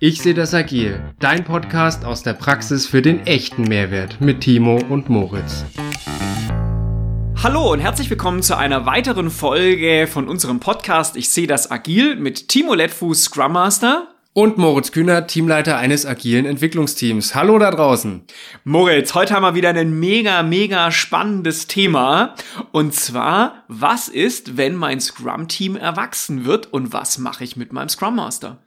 Ich sehe das agil, dein Podcast aus der Praxis für den echten Mehrwert mit Timo und Moritz. Hallo und herzlich willkommen zu einer weiteren Folge von unserem Podcast Ich sehe das agil mit Timo Lettfuß, Scrum Master. Und Moritz Kühner, Teamleiter eines agilen Entwicklungsteams. Hallo da draußen. Moritz, heute haben wir wieder ein mega, mega spannendes Thema. Und zwar, was ist, wenn mein Scrum-Team erwachsen wird und was mache ich mit meinem Scrum Master?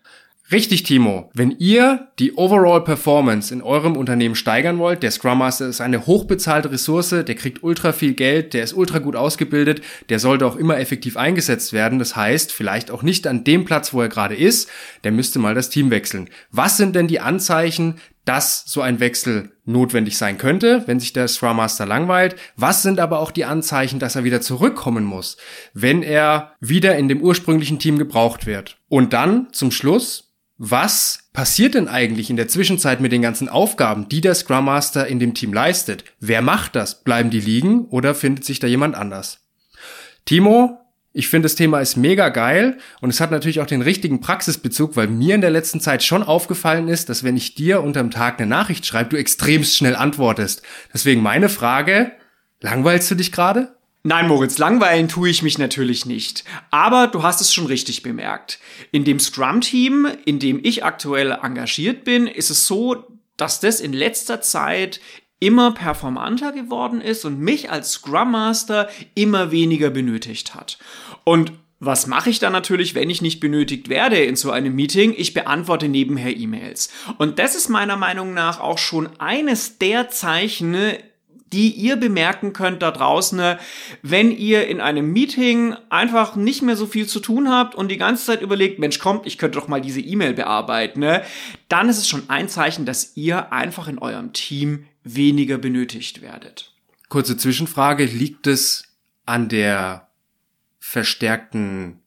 Richtig, Timo. Wenn ihr die Overall Performance in eurem Unternehmen steigern wollt, der Scrum Master ist eine hochbezahlte Ressource, der kriegt ultra viel Geld, der ist ultra gut ausgebildet, der sollte auch immer effektiv eingesetzt werden. Das heißt, vielleicht auch nicht an dem Platz, wo er gerade ist, der müsste mal das Team wechseln. Was sind denn die Anzeichen, dass so ein Wechsel notwendig sein könnte, wenn sich der Scrum Master langweilt. Was sind aber auch die Anzeichen, dass er wieder zurückkommen muss, wenn er wieder in dem ursprünglichen Team gebraucht wird? Und dann zum Schluss, was passiert denn eigentlich in der Zwischenzeit mit den ganzen Aufgaben, die der Scrum Master in dem Team leistet? Wer macht das? Bleiben die liegen oder findet sich da jemand anders? Timo, ich finde das Thema ist mega geil und es hat natürlich auch den richtigen Praxisbezug, weil mir in der letzten Zeit schon aufgefallen ist, dass wenn ich dir unterm Tag eine Nachricht schreibe, du extremst schnell antwortest. Deswegen meine Frage, langweilst du dich gerade? Nein, Moritz, langweilen tue ich mich natürlich nicht. Aber du hast es schon richtig bemerkt. In dem Scrum-Team, in dem ich aktuell engagiert bin, ist es so, dass das in letzter Zeit immer performanter geworden ist und mich als Scrum Master immer weniger benötigt hat. Und was mache ich dann natürlich, wenn ich nicht benötigt werde in so einem Meeting? Ich beantworte nebenher E-Mails. Und das ist meiner Meinung nach auch schon eines der Zeichen, die ihr bemerken könnt da draußen, wenn ihr in einem Meeting einfach nicht mehr so viel zu tun habt und die ganze Zeit überlegt, Mensch, kommt, ich könnte doch mal diese E-Mail bearbeiten, ne? dann ist es schon ein Zeichen, dass ihr einfach in eurem Team weniger benötigt werdet. Kurze Zwischenfrage, liegt es an der verstärkten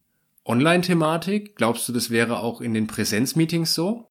Online-Thematik? Glaubst du, das wäre auch in den Präsenzmeetings so?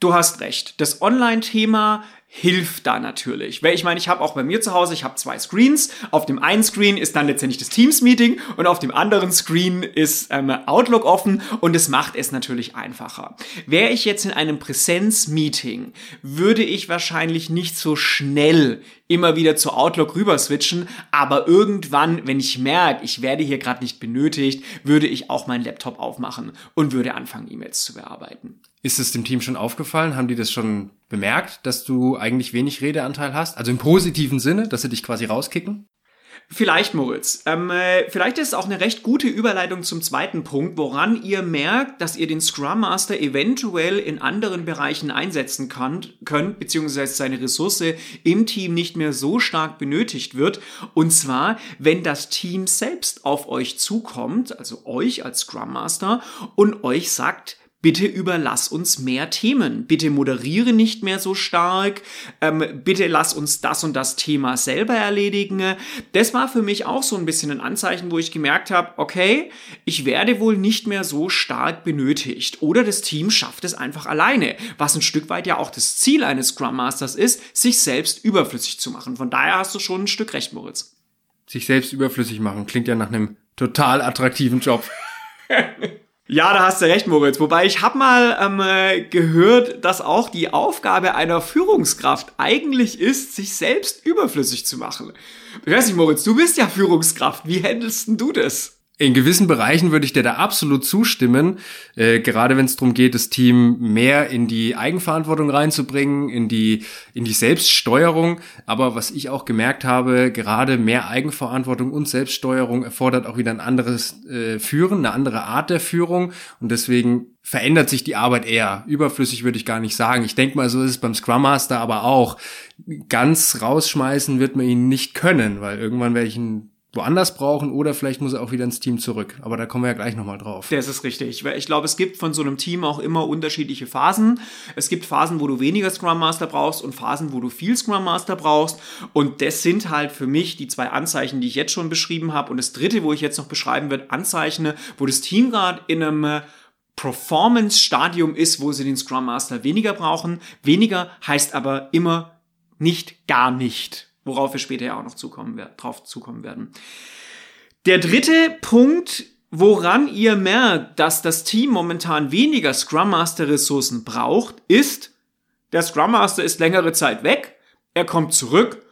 Du hast recht. Das Online-Thema hilft da natürlich. Weil ich meine, ich habe auch bei mir zu Hause, ich habe zwei Screens. Auf dem einen Screen ist dann letztendlich das Teams-Meeting und auf dem anderen Screen ist ähm, Outlook offen und es macht es natürlich einfacher. Wäre ich jetzt in einem Präsenz-Meeting, würde ich wahrscheinlich nicht so schnell immer wieder zu Outlook rüber switchen, aber irgendwann, wenn ich merke, ich werde hier gerade nicht benötigt, würde ich auch meinen Laptop aufmachen und würde anfangen, E-Mails zu bearbeiten. Ist es dem Team schon aufgefallen? Haben die das schon bemerkt, dass du eigentlich wenig Redeanteil hast? Also im positiven Sinne, dass sie dich quasi rauskicken? Vielleicht, Moritz. Ähm, äh, vielleicht ist es auch eine recht gute Überleitung zum zweiten Punkt, woran ihr merkt, dass ihr den Scrum Master eventuell in anderen Bereichen einsetzen könnt, könnt, beziehungsweise seine Ressource im Team nicht mehr so stark benötigt wird. Und zwar, wenn das Team selbst auf euch zukommt, also euch als Scrum Master, und euch sagt, bitte überlass uns mehr Themen. Bitte moderiere nicht mehr so stark. Ähm, bitte lass uns das und das Thema selber erledigen. Das war für mich auch so ein bisschen ein Anzeichen, wo ich gemerkt habe, okay, ich werde wohl nicht mehr so stark benötigt. Oder das Team schafft es einfach alleine. Was ein Stück weit ja auch das Ziel eines Scrum Masters ist, sich selbst überflüssig zu machen. Von daher hast du schon ein Stück recht, Moritz. Sich selbst überflüssig machen klingt ja nach einem total attraktiven Job. Ja, da hast du recht, Moritz. Wobei ich habe mal ähm, äh, gehört, dass auch die Aufgabe einer Führungskraft eigentlich ist, sich selbst überflüssig zu machen. Ich weiß nicht, Moritz, du bist ja Führungskraft. Wie handelst denn du das? In gewissen Bereichen würde ich dir da absolut zustimmen, äh, gerade wenn es darum geht, das Team mehr in die Eigenverantwortung reinzubringen, in die in die Selbststeuerung. Aber was ich auch gemerkt habe, gerade mehr Eigenverantwortung und Selbststeuerung erfordert auch wieder ein anderes äh, Führen, eine andere Art der Führung und deswegen verändert sich die Arbeit eher. Überflüssig würde ich gar nicht sagen. Ich denke mal, so ist es beim Scrum Master aber auch. Ganz rausschmeißen wird man ihn nicht können, weil irgendwann werde ich ihn woanders brauchen oder vielleicht muss er auch wieder ins Team zurück. Aber da kommen wir ja gleich nochmal drauf. Das ist richtig. Ich glaube, es gibt von so einem Team auch immer unterschiedliche Phasen. Es gibt Phasen, wo du weniger Scrum Master brauchst und Phasen, wo du viel Scrum Master brauchst. Und das sind halt für mich die zwei Anzeichen, die ich jetzt schon beschrieben habe. Und das dritte, wo ich jetzt noch beschreiben werde, Anzeichen, wo das Team gerade in einem äh, Performance-Stadium ist, wo sie den Scrum Master weniger brauchen. Weniger heißt aber immer nicht gar nicht worauf wir später ja auch noch zukommen, drauf zukommen werden. Der dritte Punkt Woran ihr merkt, dass das Team momentan weniger Scrum Master Ressourcen braucht, ist, der Scrum Master ist längere Zeit weg, er kommt zurück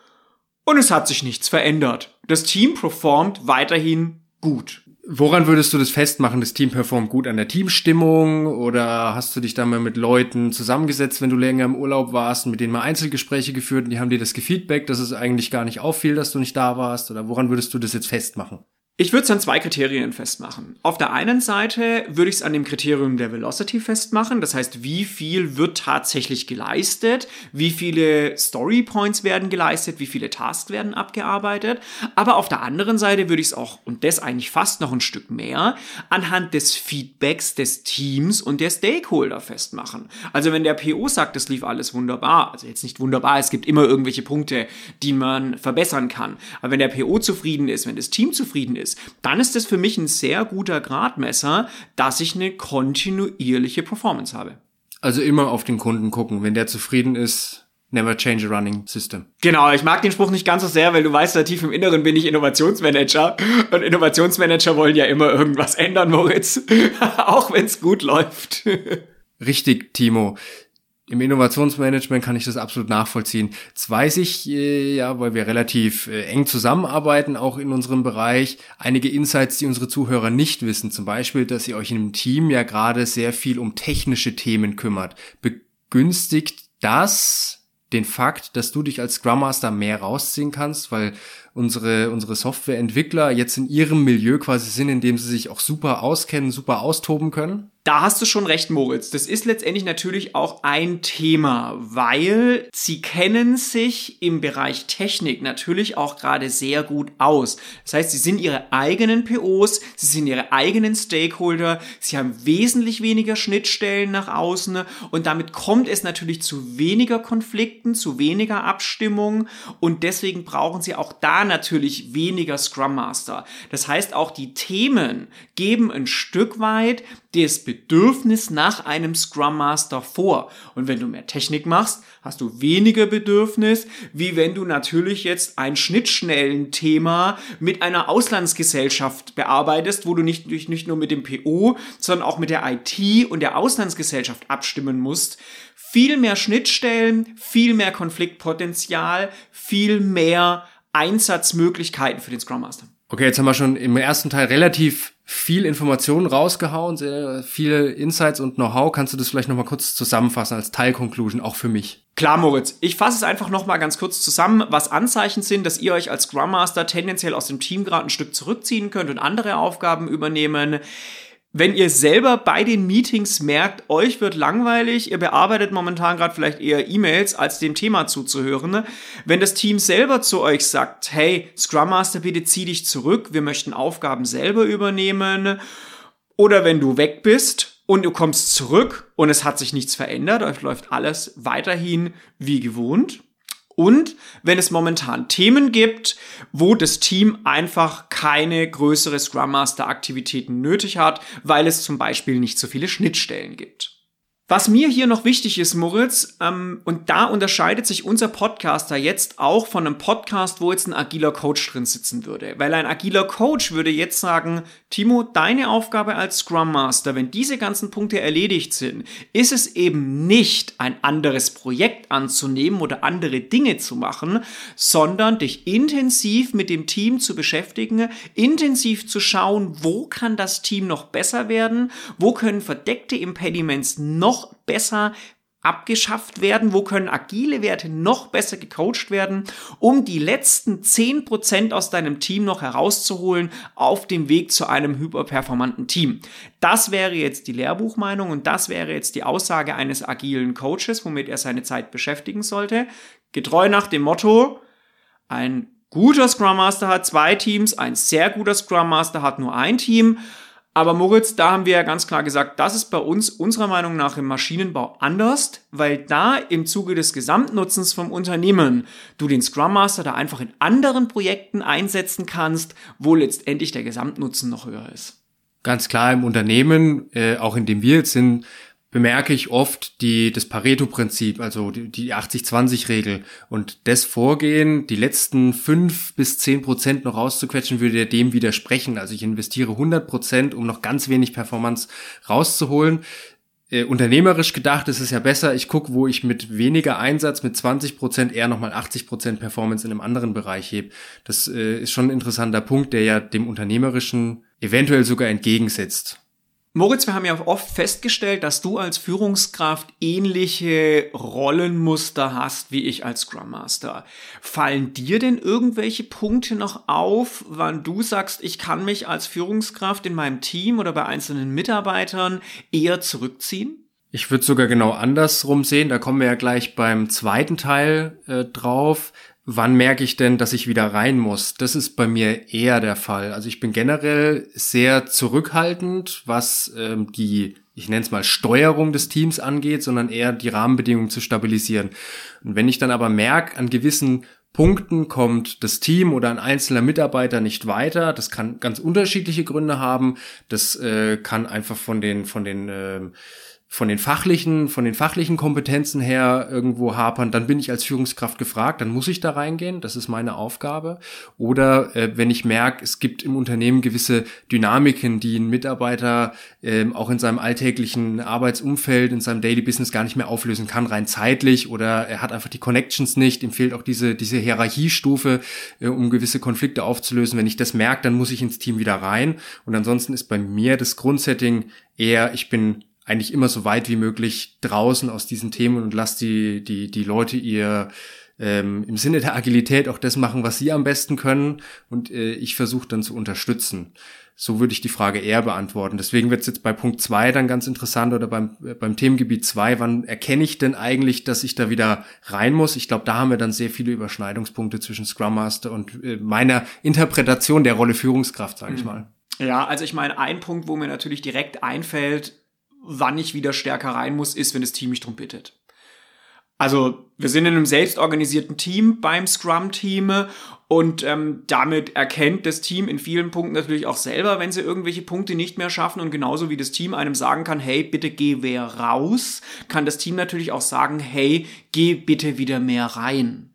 und es hat sich nichts verändert. Das Team performt weiterhin gut. Woran würdest du das festmachen? Das Team performt gut an der Teamstimmung oder hast du dich da mal mit Leuten zusammengesetzt, wenn du länger im Urlaub warst mit denen mal Einzelgespräche geführt und die haben dir das gefeedback, dass es eigentlich gar nicht auffiel, dass du nicht da warst oder woran würdest du das jetzt festmachen? Ich würde es an zwei Kriterien festmachen. Auf der einen Seite würde ich es an dem Kriterium der Velocity festmachen, das heißt, wie viel wird tatsächlich geleistet, wie viele Story Points werden geleistet, wie viele Tasks werden abgearbeitet. Aber auf der anderen Seite würde ich es auch, und das eigentlich fast noch ein Stück mehr, anhand des Feedbacks des Teams und der Stakeholder festmachen. Also wenn der PO sagt, das lief alles wunderbar, also jetzt nicht wunderbar, es gibt immer irgendwelche Punkte, die man verbessern kann. Aber wenn der PO zufrieden ist, wenn das Team zufrieden ist, ist, dann ist es für mich ein sehr guter Gradmesser, dass ich eine kontinuierliche Performance habe. Also immer auf den Kunden gucken. Wenn der zufrieden ist, Never change a running system. Genau, ich mag den Spruch nicht ganz so sehr, weil du weißt, da tief im Inneren bin ich Innovationsmanager. Und Innovationsmanager wollen ja immer irgendwas ändern, Moritz. Auch wenn es gut läuft. Richtig, Timo. Im Innovationsmanagement kann ich das absolut nachvollziehen. Das weiß ich äh, ja, weil wir relativ äh, eng zusammenarbeiten, auch in unserem Bereich. Einige Insights, die unsere Zuhörer nicht wissen. Zum Beispiel, dass ihr euch einem Team ja gerade sehr viel um technische Themen kümmert. Begünstigt das den Fakt, dass du dich als Scrum Master mehr rausziehen kannst, weil unsere, unsere Softwareentwickler jetzt in ihrem Milieu quasi sind, in dem sie sich auch super auskennen, super austoben können? Da hast du schon recht, Moritz. Das ist letztendlich natürlich auch ein Thema, weil sie kennen sich im Bereich Technik natürlich auch gerade sehr gut aus. Das heißt, sie sind ihre eigenen POs, sie sind ihre eigenen Stakeholder, sie haben wesentlich weniger Schnittstellen nach außen und damit kommt es natürlich zu weniger Konflikten, zu weniger Abstimmung und deswegen brauchen sie auch da natürlich weniger Scrum Master. Das heißt, auch die Themen geben ein Stück weit das Bedürfnis nach einem Scrum Master vor. Und wenn du mehr Technik machst, hast du weniger Bedürfnis, wie wenn du natürlich jetzt ein Schnittschnellen-Thema mit einer Auslandsgesellschaft bearbeitest, wo du nicht, nicht nur mit dem PO, sondern auch mit der IT und der Auslandsgesellschaft abstimmen musst. Viel mehr Schnittstellen, viel mehr Konfliktpotenzial, viel mehr Einsatzmöglichkeiten für den Scrum Master. Okay, jetzt haben wir schon im ersten Teil relativ viel Informationen rausgehauen, sehr viele Insights und Know-how. Kannst du das vielleicht nochmal kurz zusammenfassen als Teilconclusion, auch für mich? Klar, Moritz. Ich fasse es einfach nochmal ganz kurz zusammen, was Anzeichen sind, dass ihr euch als Scrum Master tendenziell aus dem Team gerade ein Stück zurückziehen könnt und andere Aufgaben übernehmen. Wenn ihr selber bei den Meetings merkt, euch wird langweilig, ihr bearbeitet momentan gerade vielleicht eher E-Mails, als dem Thema zuzuhören. Wenn das Team selber zu euch sagt, hey, Scrum Master, bitte zieh dich zurück, wir möchten Aufgaben selber übernehmen. Oder wenn du weg bist und du kommst zurück und es hat sich nichts verändert, euch läuft alles weiterhin wie gewohnt und wenn es momentan Themen gibt, wo das Team einfach keine größere Scrum Master Aktivitäten nötig hat, weil es zum Beispiel nicht so viele Schnittstellen gibt. Was mir hier noch wichtig ist, Moritz, ähm, und da unterscheidet sich unser Podcaster jetzt auch von einem Podcast, wo jetzt ein agiler Coach drin sitzen würde. Weil ein agiler Coach würde jetzt sagen, Timo, deine Aufgabe als Scrum Master, wenn diese ganzen Punkte erledigt sind, ist es eben nicht ein anderes Projekt anzunehmen oder andere Dinge zu machen, sondern dich intensiv mit dem Team zu beschäftigen, intensiv zu schauen, wo kann das Team noch besser werden, wo können verdeckte Impediments noch noch besser abgeschafft werden? Wo können agile Werte noch besser gecoacht werden, um die letzten 10% aus deinem Team noch herauszuholen auf dem Weg zu einem hyperperformanten Team? Das wäre jetzt die Lehrbuchmeinung und das wäre jetzt die Aussage eines agilen Coaches, womit er seine Zeit beschäftigen sollte. Getreu nach dem Motto, ein guter Scrum Master hat zwei Teams, ein sehr guter Scrum Master hat nur ein Team. Aber Moritz, da haben wir ja ganz klar gesagt, das ist bei uns unserer Meinung nach im Maschinenbau anders, weil da im Zuge des Gesamtnutzens vom Unternehmen du den Scrum Master da einfach in anderen Projekten einsetzen kannst, wo letztendlich der Gesamtnutzen noch höher ist. Ganz klar im Unternehmen, äh, auch in dem wir jetzt sind, bemerke ich oft die, das Pareto-Prinzip, also die, die 80-20-Regel. Und das Vorgehen, die letzten fünf bis zehn Prozent noch rauszuquetschen, würde dem widersprechen. Also ich investiere 100 Prozent, um noch ganz wenig Performance rauszuholen. Äh, unternehmerisch gedacht ist es ja besser, ich gucke, wo ich mit weniger Einsatz, mit 20 Prozent eher nochmal 80 Prozent Performance in einem anderen Bereich heb. Das äh, ist schon ein interessanter Punkt, der ja dem Unternehmerischen eventuell sogar entgegensetzt. Moritz, wir haben ja oft festgestellt, dass du als Führungskraft ähnliche Rollenmuster hast wie ich als Scrum Master. Fallen dir denn irgendwelche Punkte noch auf, wann du sagst, ich kann mich als Führungskraft in meinem Team oder bei einzelnen Mitarbeitern eher zurückziehen? Ich würde sogar genau andersrum sehen. Da kommen wir ja gleich beim zweiten Teil äh, drauf wann merke ich denn, dass ich wieder rein muss? Das ist bei mir eher der Fall. Also ich bin generell sehr zurückhaltend, was ähm, die, ich nenne es mal, Steuerung des Teams angeht, sondern eher die Rahmenbedingungen zu stabilisieren. Und wenn ich dann aber merke, an gewissen Punkten kommt das Team oder ein einzelner Mitarbeiter nicht weiter. Das kann ganz unterschiedliche Gründe haben. Das äh, kann einfach von den von den äh, von den fachlichen, von den fachlichen Kompetenzen her irgendwo hapern, dann bin ich als Führungskraft gefragt, dann muss ich da reingehen, das ist meine Aufgabe. Oder äh, wenn ich merke, es gibt im Unternehmen gewisse Dynamiken, die ein Mitarbeiter äh, auch in seinem alltäglichen Arbeitsumfeld, in seinem Daily Business gar nicht mehr auflösen kann, rein zeitlich, oder er hat einfach die Connections nicht, ihm fehlt auch diese, diese Hierarchiestufe, äh, um gewisse Konflikte aufzulösen. Wenn ich das merke, dann muss ich ins Team wieder rein. Und ansonsten ist bei mir das Grundsetting eher, ich bin eigentlich immer so weit wie möglich draußen aus diesen Themen und lass die, die, die Leute ihr ähm, im Sinne der Agilität auch das machen, was sie am besten können und äh, ich versuche dann zu unterstützen. So würde ich die Frage eher beantworten. Deswegen wird es jetzt bei Punkt zwei dann ganz interessant oder beim, äh, beim Themengebiet zwei. wann erkenne ich denn eigentlich, dass ich da wieder rein muss? Ich glaube, da haben wir dann sehr viele Überschneidungspunkte zwischen Scrum Master und äh, meiner Interpretation der Rolle Führungskraft, sage ich mhm. mal. Ja, also ich meine, ein Punkt, wo mir natürlich direkt einfällt, wann ich wieder stärker rein muss, ist, wenn das Team mich drum bittet. Also wir sind in einem selbstorganisierten Team beim Scrum-Team und ähm, damit erkennt das Team in vielen Punkten natürlich auch selber, wenn sie irgendwelche Punkte nicht mehr schaffen und genauso wie das Team einem sagen kann, hey, bitte geh wer raus, kann das Team natürlich auch sagen, hey, geh bitte wieder mehr rein.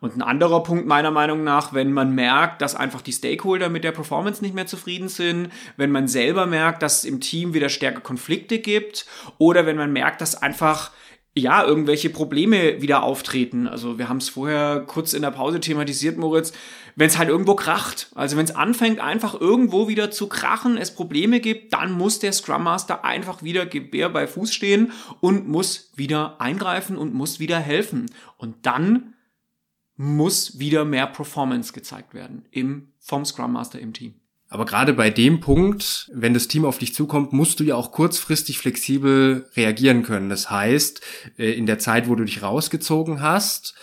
Und ein anderer Punkt meiner Meinung nach, wenn man merkt, dass einfach die Stakeholder mit der Performance nicht mehr zufrieden sind, wenn man selber merkt, dass es im Team wieder stärker Konflikte gibt oder wenn man merkt, dass einfach ja, irgendwelche Probleme wieder auftreten. Also wir haben es vorher kurz in der Pause thematisiert, Moritz, wenn es halt irgendwo kracht. Also wenn es anfängt, einfach irgendwo wieder zu krachen, es Probleme gibt, dann muss der Scrum Master einfach wieder Gebär bei Fuß stehen und muss wieder eingreifen und muss wieder helfen. Und dann muss wieder mehr Performance gezeigt werden im, vom Scrum Master im Team. Aber gerade bei dem Punkt, wenn das Team auf dich zukommt, musst du ja auch kurzfristig flexibel reagieren können. Das heißt, äh, in der Zeit, wo du dich rausgezogen hast,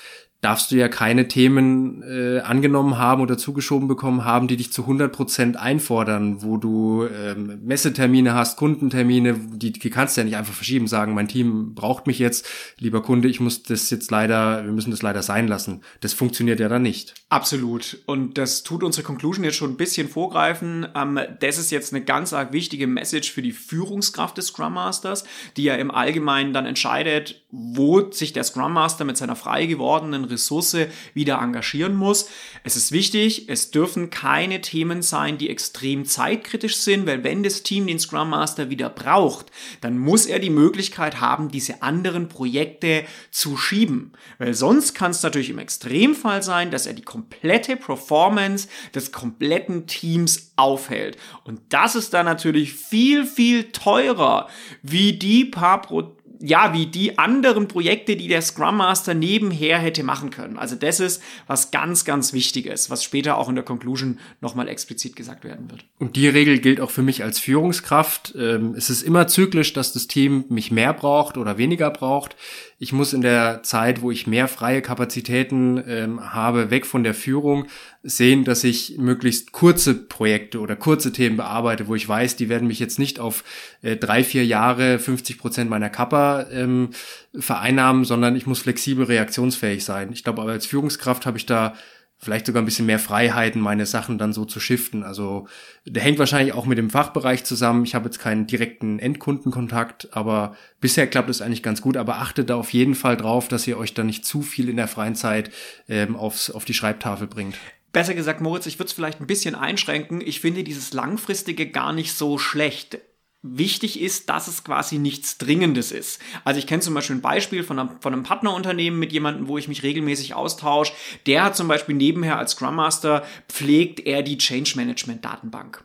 darfst du ja keine Themen äh, angenommen haben oder zugeschoben bekommen haben, die dich zu 100 Prozent einfordern, wo du ähm, Messetermine hast, Kundentermine, die, die kannst du ja nicht einfach verschieben, sagen, mein Team braucht mich jetzt, lieber Kunde, ich muss das jetzt leider, wir müssen das leider sein lassen. Das funktioniert ja dann nicht. Absolut. Und das tut unsere Conclusion jetzt schon ein bisschen vorgreifen. Ähm, das ist jetzt eine ganz arg wichtige Message für die Führungskraft des Scrum Masters, die ja im Allgemeinen dann entscheidet, wo sich der Scrum Master mit seiner frei gewordenen Ressource wieder engagieren muss. Es ist wichtig, es dürfen keine Themen sein, die extrem zeitkritisch sind, weil wenn das Team den Scrum Master wieder braucht, dann muss er die Möglichkeit haben, diese anderen Projekte zu schieben. Weil sonst kann es natürlich im Extremfall sein, dass er die komplette Performance des kompletten Teams aufhält. Und das ist dann natürlich viel, viel teurer, wie die paar Pro ja, wie die anderen Projekte, die der Scrum Master nebenher hätte machen können. Also das ist was ganz, ganz Wichtiges, was später auch in der Conclusion nochmal explizit gesagt werden wird. Und die Regel gilt auch für mich als Führungskraft. Ähm, es ist immer zyklisch, dass das Team mich mehr braucht oder weniger braucht. Ich muss in der Zeit, wo ich mehr freie Kapazitäten ähm, habe, weg von der Führung, sehen, dass ich möglichst kurze Projekte oder kurze Themen bearbeite, wo ich weiß, die werden mich jetzt nicht auf äh, drei, vier Jahre 50 Prozent meiner Kappa ähm, vereinnahmen, sondern ich muss flexibel reaktionsfähig sein. Ich glaube, aber als Führungskraft habe ich da vielleicht sogar ein bisschen mehr Freiheiten, meine Sachen dann so zu shiften. Also der hängt wahrscheinlich auch mit dem Fachbereich zusammen. Ich habe jetzt keinen direkten Endkundenkontakt, aber bisher klappt es eigentlich ganz gut. Aber achtet da auf jeden Fall drauf, dass ihr euch da nicht zu viel in der freien Zeit ähm, aufs, auf die Schreibtafel bringt. Besser gesagt, Moritz, ich würde es vielleicht ein bisschen einschränken. Ich finde dieses Langfristige gar nicht so schlecht wichtig ist, dass es quasi nichts Dringendes ist. Also ich kenne zum Beispiel ein Beispiel von einem, von einem Partnerunternehmen mit jemandem, wo ich mich regelmäßig austausche. Der hat zum Beispiel nebenher als Scrum Master pflegt er die Change Management Datenbank.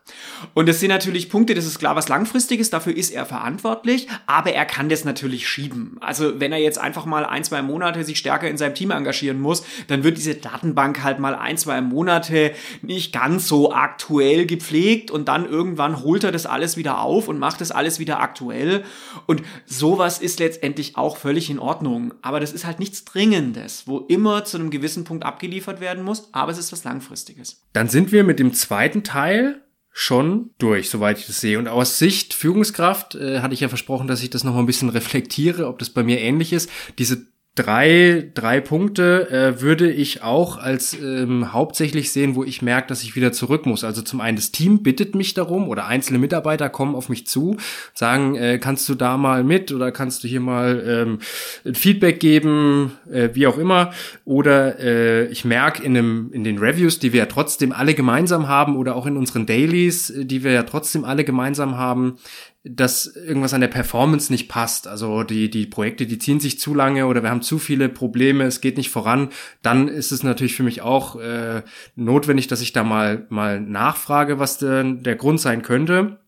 Und das sind natürlich Punkte, das ist klar was langfristiges, dafür ist er verantwortlich, aber er kann das natürlich schieben. Also wenn er jetzt einfach mal ein, zwei Monate sich stärker in seinem Team engagieren muss, dann wird diese Datenbank halt mal ein, zwei Monate nicht ganz so aktuell gepflegt und dann irgendwann holt er das alles wieder auf und macht macht es alles wieder aktuell. Und sowas ist letztendlich auch völlig in Ordnung. Aber das ist halt nichts Dringendes, wo immer zu einem gewissen Punkt abgeliefert werden muss, aber es ist was Langfristiges. Dann sind wir mit dem zweiten Teil schon durch, soweit ich das sehe. Und aus Sicht Führungskraft äh, hatte ich ja versprochen, dass ich das nochmal ein bisschen reflektiere, ob das bei mir ähnlich ist. Diese drei, drei Punkte äh, würde ich auch als ähm, hauptsächlich sehen, wo ich merke, dass ich wieder zurück muss. Also zum einen das Team bittet mich darum oder einzelne Mitarbeiter kommen auf mich zu, sagen, äh, kannst du da mal mit oder kannst du hier mal ähm, Feedback geben, äh, wie auch immer. Oder äh, ich merke in, dem, in den Reviews, die wir ja trotzdem alle gemeinsam haben oder auch in unseren Dailies, äh, die wir ja trotzdem alle gemeinsam haben, dass irgendwas an der Performance nicht passt. Also die, die Projekte, die ziehen sich zu lange oder wir haben zu viele Probleme, es geht nicht voran, dann ist es natürlich für mich auch äh, notwendig, dass ich da mal, mal nachfrage, was denn der Grund sein könnte.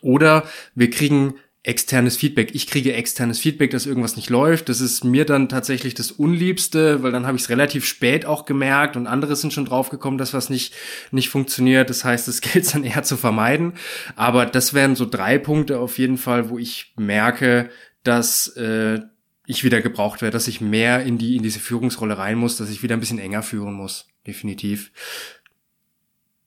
Oder wir kriegen externes Feedback. Ich kriege externes Feedback, dass irgendwas nicht läuft. Das ist mir dann tatsächlich das Unliebste, weil dann habe ich es relativ spät auch gemerkt und andere sind schon draufgekommen, dass was nicht, nicht funktioniert. Das heißt, es gilt dann eher zu vermeiden. Aber das wären so drei Punkte auf jeden Fall, wo ich merke, dass äh, ich wieder gebraucht werde, dass ich mehr in die in diese Führungsrolle rein muss, dass ich wieder ein bisschen enger führen muss. Definitiv.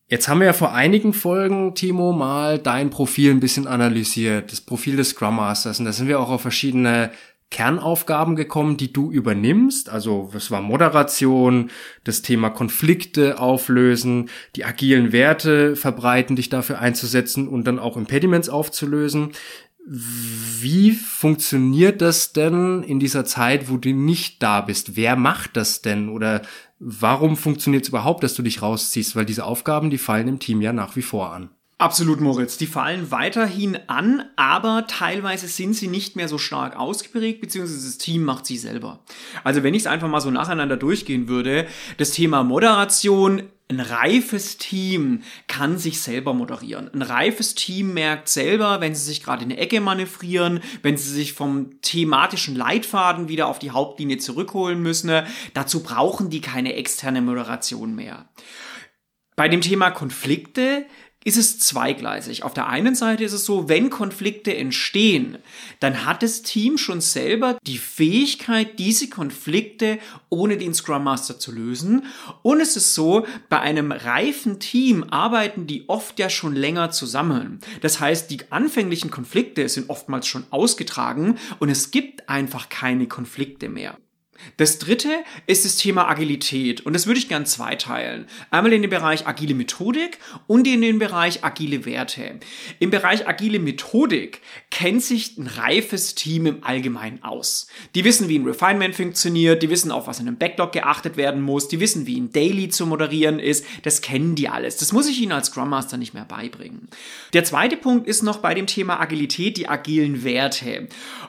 Jetzt haben wir ja vor einigen Folgen, Timo, mal dein Profil ein bisschen analysiert, das Profil des Scrum Masters. Und da sind wir auch auf verschiedene Kernaufgaben gekommen, die du übernimmst. Also es war Moderation, das Thema Konflikte auflösen, die agilen Werte verbreiten, dich dafür einzusetzen und dann auch Impediments aufzulösen. Wie funktioniert das denn in dieser Zeit, wo du nicht da bist? Wer macht das denn? Oder warum funktioniert es überhaupt, dass du dich rausziehst? Weil diese Aufgaben, die fallen im Team ja nach wie vor an. Absolut, Moritz. Die fallen weiterhin an, aber teilweise sind sie nicht mehr so stark ausgeprägt, beziehungsweise das Team macht sie selber. Also wenn ich es einfach mal so nacheinander durchgehen würde, das Thema Moderation, ein reifes Team kann sich selber moderieren. Ein reifes Team merkt selber, wenn sie sich gerade in eine Ecke manövrieren, wenn sie sich vom thematischen Leitfaden wieder auf die Hauptlinie zurückholen müssen. Dazu brauchen die keine externe Moderation mehr. Bei dem Thema Konflikte ist es zweigleisig. Auf der einen Seite ist es so, wenn Konflikte entstehen, dann hat das Team schon selber die Fähigkeit, diese Konflikte ohne den Scrum Master zu lösen. Und es ist so, bei einem reifen Team arbeiten die oft ja schon länger zusammen. Das heißt, die anfänglichen Konflikte sind oftmals schon ausgetragen und es gibt einfach keine Konflikte mehr. Das dritte ist das Thema Agilität und das würde ich gern zweiteilen. Einmal in den Bereich agile Methodik und in den Bereich agile Werte. Im Bereich agile Methodik kennt sich ein reifes Team im Allgemeinen aus. Die wissen, wie ein Refinement funktioniert, die wissen, auf was in einem Backlog geachtet werden muss, die wissen, wie ein Daily zu moderieren ist. Das kennen die alles. Das muss ich ihnen als Scrum Master nicht mehr beibringen. Der zweite Punkt ist noch bei dem Thema Agilität die agilen Werte.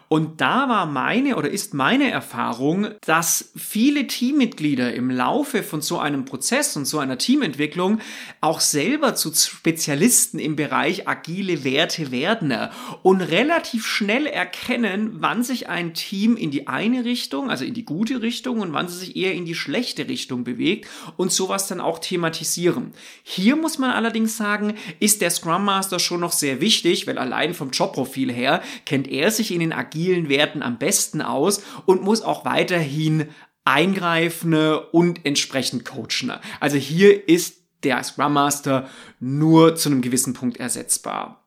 Und da war meine oder ist meine Erfahrung, dass viele Teammitglieder im Laufe von so einem Prozess und so einer Teamentwicklung auch selber zu Spezialisten im Bereich agile Werte werden und relativ schnell erkennen, wann sich ein Team in die eine Richtung, also in die gute Richtung und wann es sich eher in die schlechte Richtung bewegt und sowas dann auch thematisieren. Hier muss man allerdings sagen, ist der Scrum Master schon noch sehr wichtig, weil allein vom Jobprofil her kennt er sich in den agilen Werten am besten aus und muss auch weiterhin weiterhin eingreifen und entsprechend coachen. Also hier ist der Scrum Master nur zu einem gewissen Punkt ersetzbar.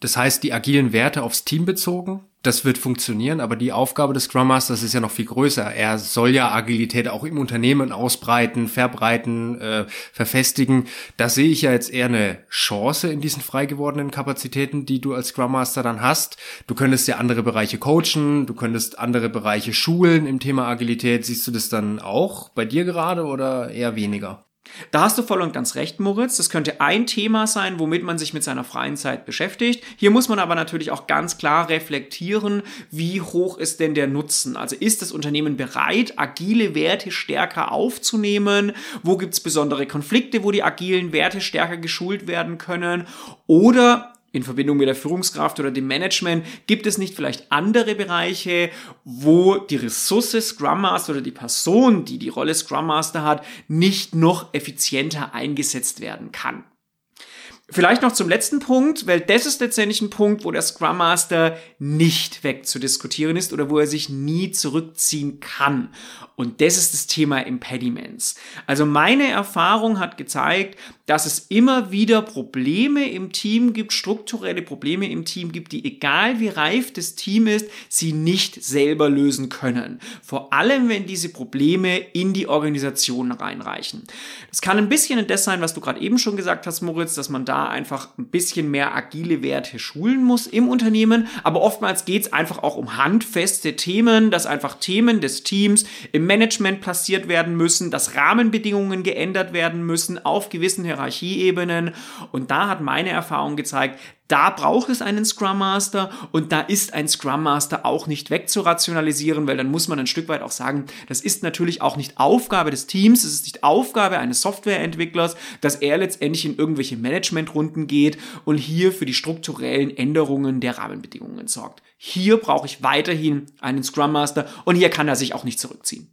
Das heißt, die agilen Werte aufs Team bezogen, das wird funktionieren, aber die Aufgabe des Scrum Masters ist ja noch viel größer. Er soll ja Agilität auch im Unternehmen ausbreiten, verbreiten, äh, verfestigen. Da sehe ich ja jetzt eher eine Chance in diesen frei gewordenen Kapazitäten, die du als Scrum Master dann hast. Du könntest ja andere Bereiche coachen, du könntest andere Bereiche schulen im Thema Agilität. Siehst du das dann auch bei dir gerade oder eher weniger? Da hast du voll und ganz recht, Moritz. Das könnte ein Thema sein, womit man sich mit seiner freien Zeit beschäftigt. Hier muss man aber natürlich auch ganz klar reflektieren, wie hoch ist denn der Nutzen? Also ist das Unternehmen bereit, agile Werte stärker aufzunehmen? Wo gibt es besondere Konflikte, wo die agilen Werte stärker geschult werden können? Oder in Verbindung mit der Führungskraft oder dem Management, gibt es nicht vielleicht andere Bereiche, wo die Ressource Scrum Master oder die Person, die die Rolle Scrum Master hat, nicht noch effizienter eingesetzt werden kann? Vielleicht noch zum letzten Punkt, weil das ist letztendlich ein Punkt, wo der Scrum Master nicht wegzudiskutieren ist oder wo er sich nie zurückziehen kann. Und das ist das Thema Impediments. Also meine Erfahrung hat gezeigt, dass es immer wieder Probleme im Team gibt, strukturelle Probleme im Team gibt, die egal wie reif das Team ist, sie nicht selber lösen können. Vor allem, wenn diese Probleme in die Organisation reinreichen. Das kann ein bisschen das sein, was du gerade eben schon gesagt hast, Moritz, dass man da einfach ein bisschen mehr agile Werte schulen muss im Unternehmen. Aber oftmals geht es einfach auch um handfeste Themen, dass einfach Themen des Teams im Management platziert werden müssen, dass Rahmenbedingungen geändert werden müssen auf gewissen Hierarchieebenen. Und da hat meine Erfahrung gezeigt, da braucht es einen Scrum Master und da ist ein Scrum Master auch nicht wegzurationalisieren, weil dann muss man ein Stück weit auch sagen, das ist natürlich auch nicht Aufgabe des Teams, es ist nicht Aufgabe eines Softwareentwicklers, dass er letztendlich in irgendwelche Managementrunden geht und hier für die strukturellen Änderungen der Rahmenbedingungen sorgt. Hier brauche ich weiterhin einen Scrum Master und hier kann er sich auch nicht zurückziehen.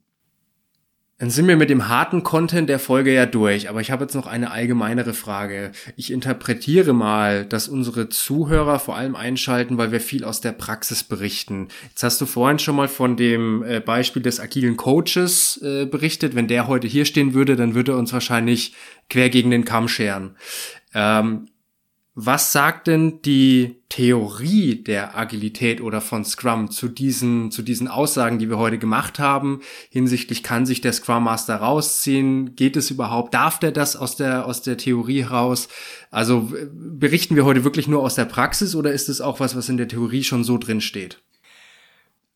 Dann sind wir mit dem harten Content der Folge ja durch, aber ich habe jetzt noch eine allgemeinere Frage. Ich interpretiere mal, dass unsere Zuhörer vor allem einschalten, weil wir viel aus der Praxis berichten. Jetzt hast du vorhin schon mal von dem äh, Beispiel des agilen Coaches äh, berichtet. Wenn der heute hier stehen würde, dann würde er uns wahrscheinlich quer gegen den Kamm scheren. Ähm, was sagt denn die Theorie der Agilität oder von Scrum zu diesen, zu diesen Aussagen, die wir heute gemacht haben? Hinsichtlich kann sich der Scrum Master rausziehen? Geht es überhaupt? Darf der das aus der, aus der Theorie raus? Also berichten wir heute wirklich nur aus der Praxis oder ist es auch was, was in der Theorie schon so drin steht?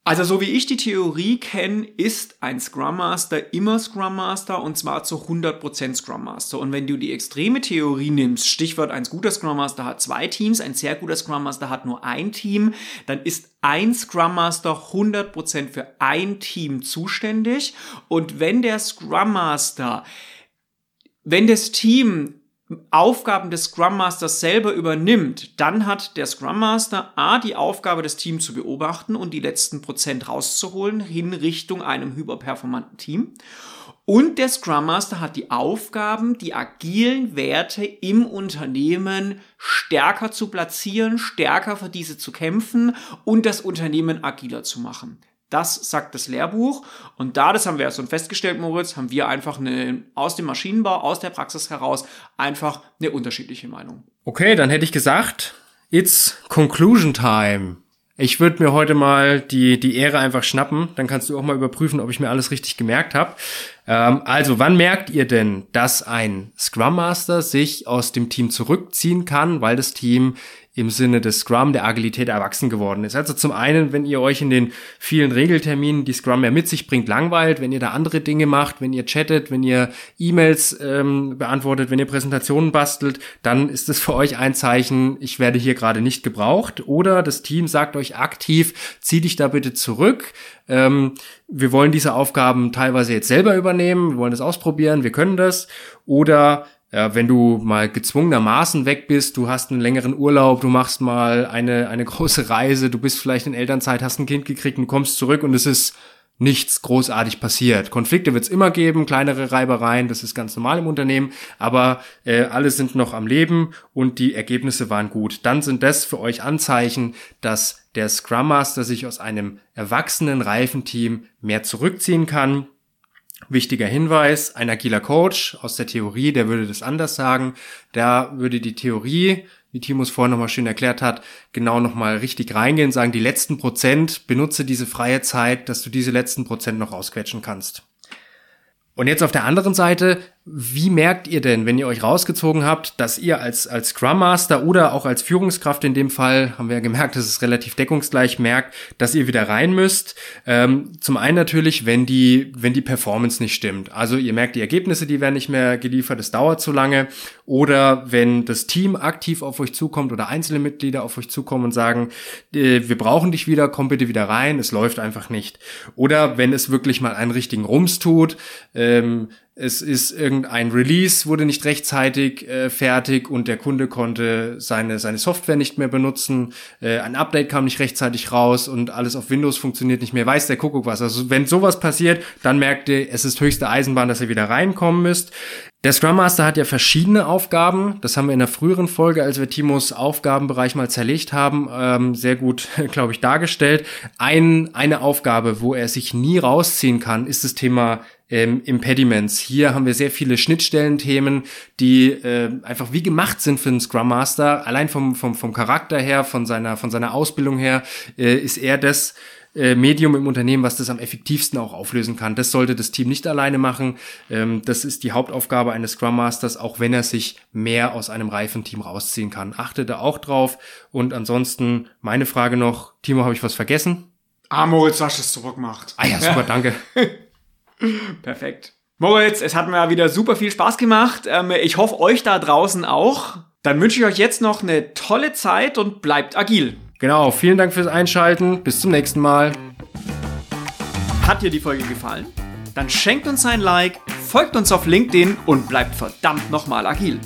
Also so wie ich die Theorie kenne, ist ein Scrum Master immer Scrum Master und zwar zu 100% Scrum Master. Und wenn du die extreme Theorie nimmst, Stichwort ein guter Scrum Master hat zwei Teams, ein sehr guter Scrum Master hat nur ein Team, dann ist ein Scrum Master 100% für ein Team zuständig. Und wenn der Scrum Master, wenn das Team Aufgaben des Scrum Masters selber übernimmt, dann hat der Scrum Master A die Aufgabe, das Team zu beobachten und die letzten Prozent rauszuholen hin Richtung einem hyperperformanten Team. Und der Scrum Master hat die Aufgaben, die agilen Werte im Unternehmen stärker zu platzieren, stärker für diese zu kämpfen und das Unternehmen agiler zu machen. Das sagt das Lehrbuch. Und da, das haben wir ja schon festgestellt, Moritz, haben wir einfach eine, aus dem Maschinenbau, aus der Praxis heraus, einfach eine unterschiedliche Meinung. Okay, dann hätte ich gesagt, it's conclusion time. Ich würde mir heute mal die, die Ehre einfach schnappen. Dann kannst du auch mal überprüfen, ob ich mir alles richtig gemerkt habe. Ähm, also, wann merkt ihr denn, dass ein Scrum Master sich aus dem Team zurückziehen kann, weil das Team im Sinne des Scrum, der Agilität erwachsen geworden ist. Also zum einen, wenn ihr euch in den vielen Regelterminen, die Scrum ja mit sich bringt, langweilt, wenn ihr da andere Dinge macht, wenn ihr chattet, wenn ihr E-Mails ähm, beantwortet, wenn ihr Präsentationen bastelt, dann ist es für euch ein Zeichen, ich werde hier gerade nicht gebraucht. Oder das Team sagt euch aktiv, zieh dich da bitte zurück. Ähm, wir wollen diese Aufgaben teilweise jetzt selber übernehmen, wir wollen das ausprobieren, wir können das. Oder ja, wenn du mal gezwungenermaßen weg bist, du hast einen längeren Urlaub, du machst mal eine, eine große Reise, du bist vielleicht in Elternzeit, hast ein Kind gekriegt und kommst zurück und es ist nichts großartig passiert. Konflikte wird es immer geben, kleinere Reibereien, das ist ganz normal im Unternehmen, aber äh, alle sind noch am Leben und die Ergebnisse waren gut. Dann sind das für euch Anzeichen, dass der Scrum Master sich aus einem erwachsenen, reifen Team mehr zurückziehen kann Wichtiger Hinweis, ein agiler Coach aus der Theorie, der würde das anders sagen. Da würde die Theorie wie Timo es vorhin nochmal schön erklärt hat, genau nochmal richtig reingehen, sagen, die letzten Prozent, benutze diese freie Zeit, dass du diese letzten Prozent noch rausquetschen kannst. Und jetzt auf der anderen Seite, wie merkt ihr denn, wenn ihr euch rausgezogen habt, dass ihr als, als Scrum Master oder auch als Führungskraft in dem Fall, haben wir ja gemerkt, dass es relativ deckungsgleich merkt, dass ihr wieder rein müsst? Ähm, zum einen natürlich, wenn die, wenn die Performance nicht stimmt. Also ihr merkt, die Ergebnisse, die werden nicht mehr geliefert, es dauert zu lange. Oder wenn das Team aktiv auf euch zukommt oder einzelne Mitglieder auf euch zukommen und sagen, äh, wir brauchen dich wieder, komm bitte wieder rein, es läuft einfach nicht. Oder wenn es wirklich mal einen richtigen Rums tut, ähm, es ist irgendein Release, wurde nicht rechtzeitig äh, fertig und der Kunde konnte seine, seine Software nicht mehr benutzen. Äh, ein Update kam nicht rechtzeitig raus und alles auf Windows funktioniert nicht mehr. Weiß der Kuckuck was. Also wenn sowas passiert, dann merkt ihr, es ist höchste Eisenbahn, dass ihr wieder reinkommen müsst. Der Scrum Master hat ja verschiedene Aufgaben. Das haben wir in der früheren Folge, als wir Timos Aufgabenbereich mal zerlegt haben, ähm, sehr gut, glaube ich, dargestellt. Ein, eine Aufgabe, wo er sich nie rausziehen kann, ist das Thema ähm, Impediments. Hier haben wir sehr viele Schnittstellenthemen, die äh, einfach wie gemacht sind für einen Scrum Master. Allein vom, vom, vom Charakter her, von seiner, von seiner Ausbildung her, äh, ist er das äh, Medium im Unternehmen, was das am effektivsten auch auflösen kann. Das sollte das Team nicht alleine machen. Ähm, das ist die Hauptaufgabe eines Scrum Masters, auch wenn er sich mehr aus einem reifen Team rausziehen kann. Achte da auch drauf. Und ansonsten meine Frage noch, Timo, habe ich was vergessen? Ah, Moritz, hast es super gemacht. Ah ja, super, ja. danke. Perfekt. Moritz, es hat mir wieder super viel Spaß gemacht. Ähm, ich hoffe, euch da draußen auch. Dann wünsche ich euch jetzt noch eine tolle Zeit und bleibt agil. Genau, vielen Dank fürs Einschalten. Bis zum nächsten Mal. Hat dir die Folge gefallen? Dann schenkt uns ein Like, folgt uns auf LinkedIn und bleibt verdammt nochmal agil.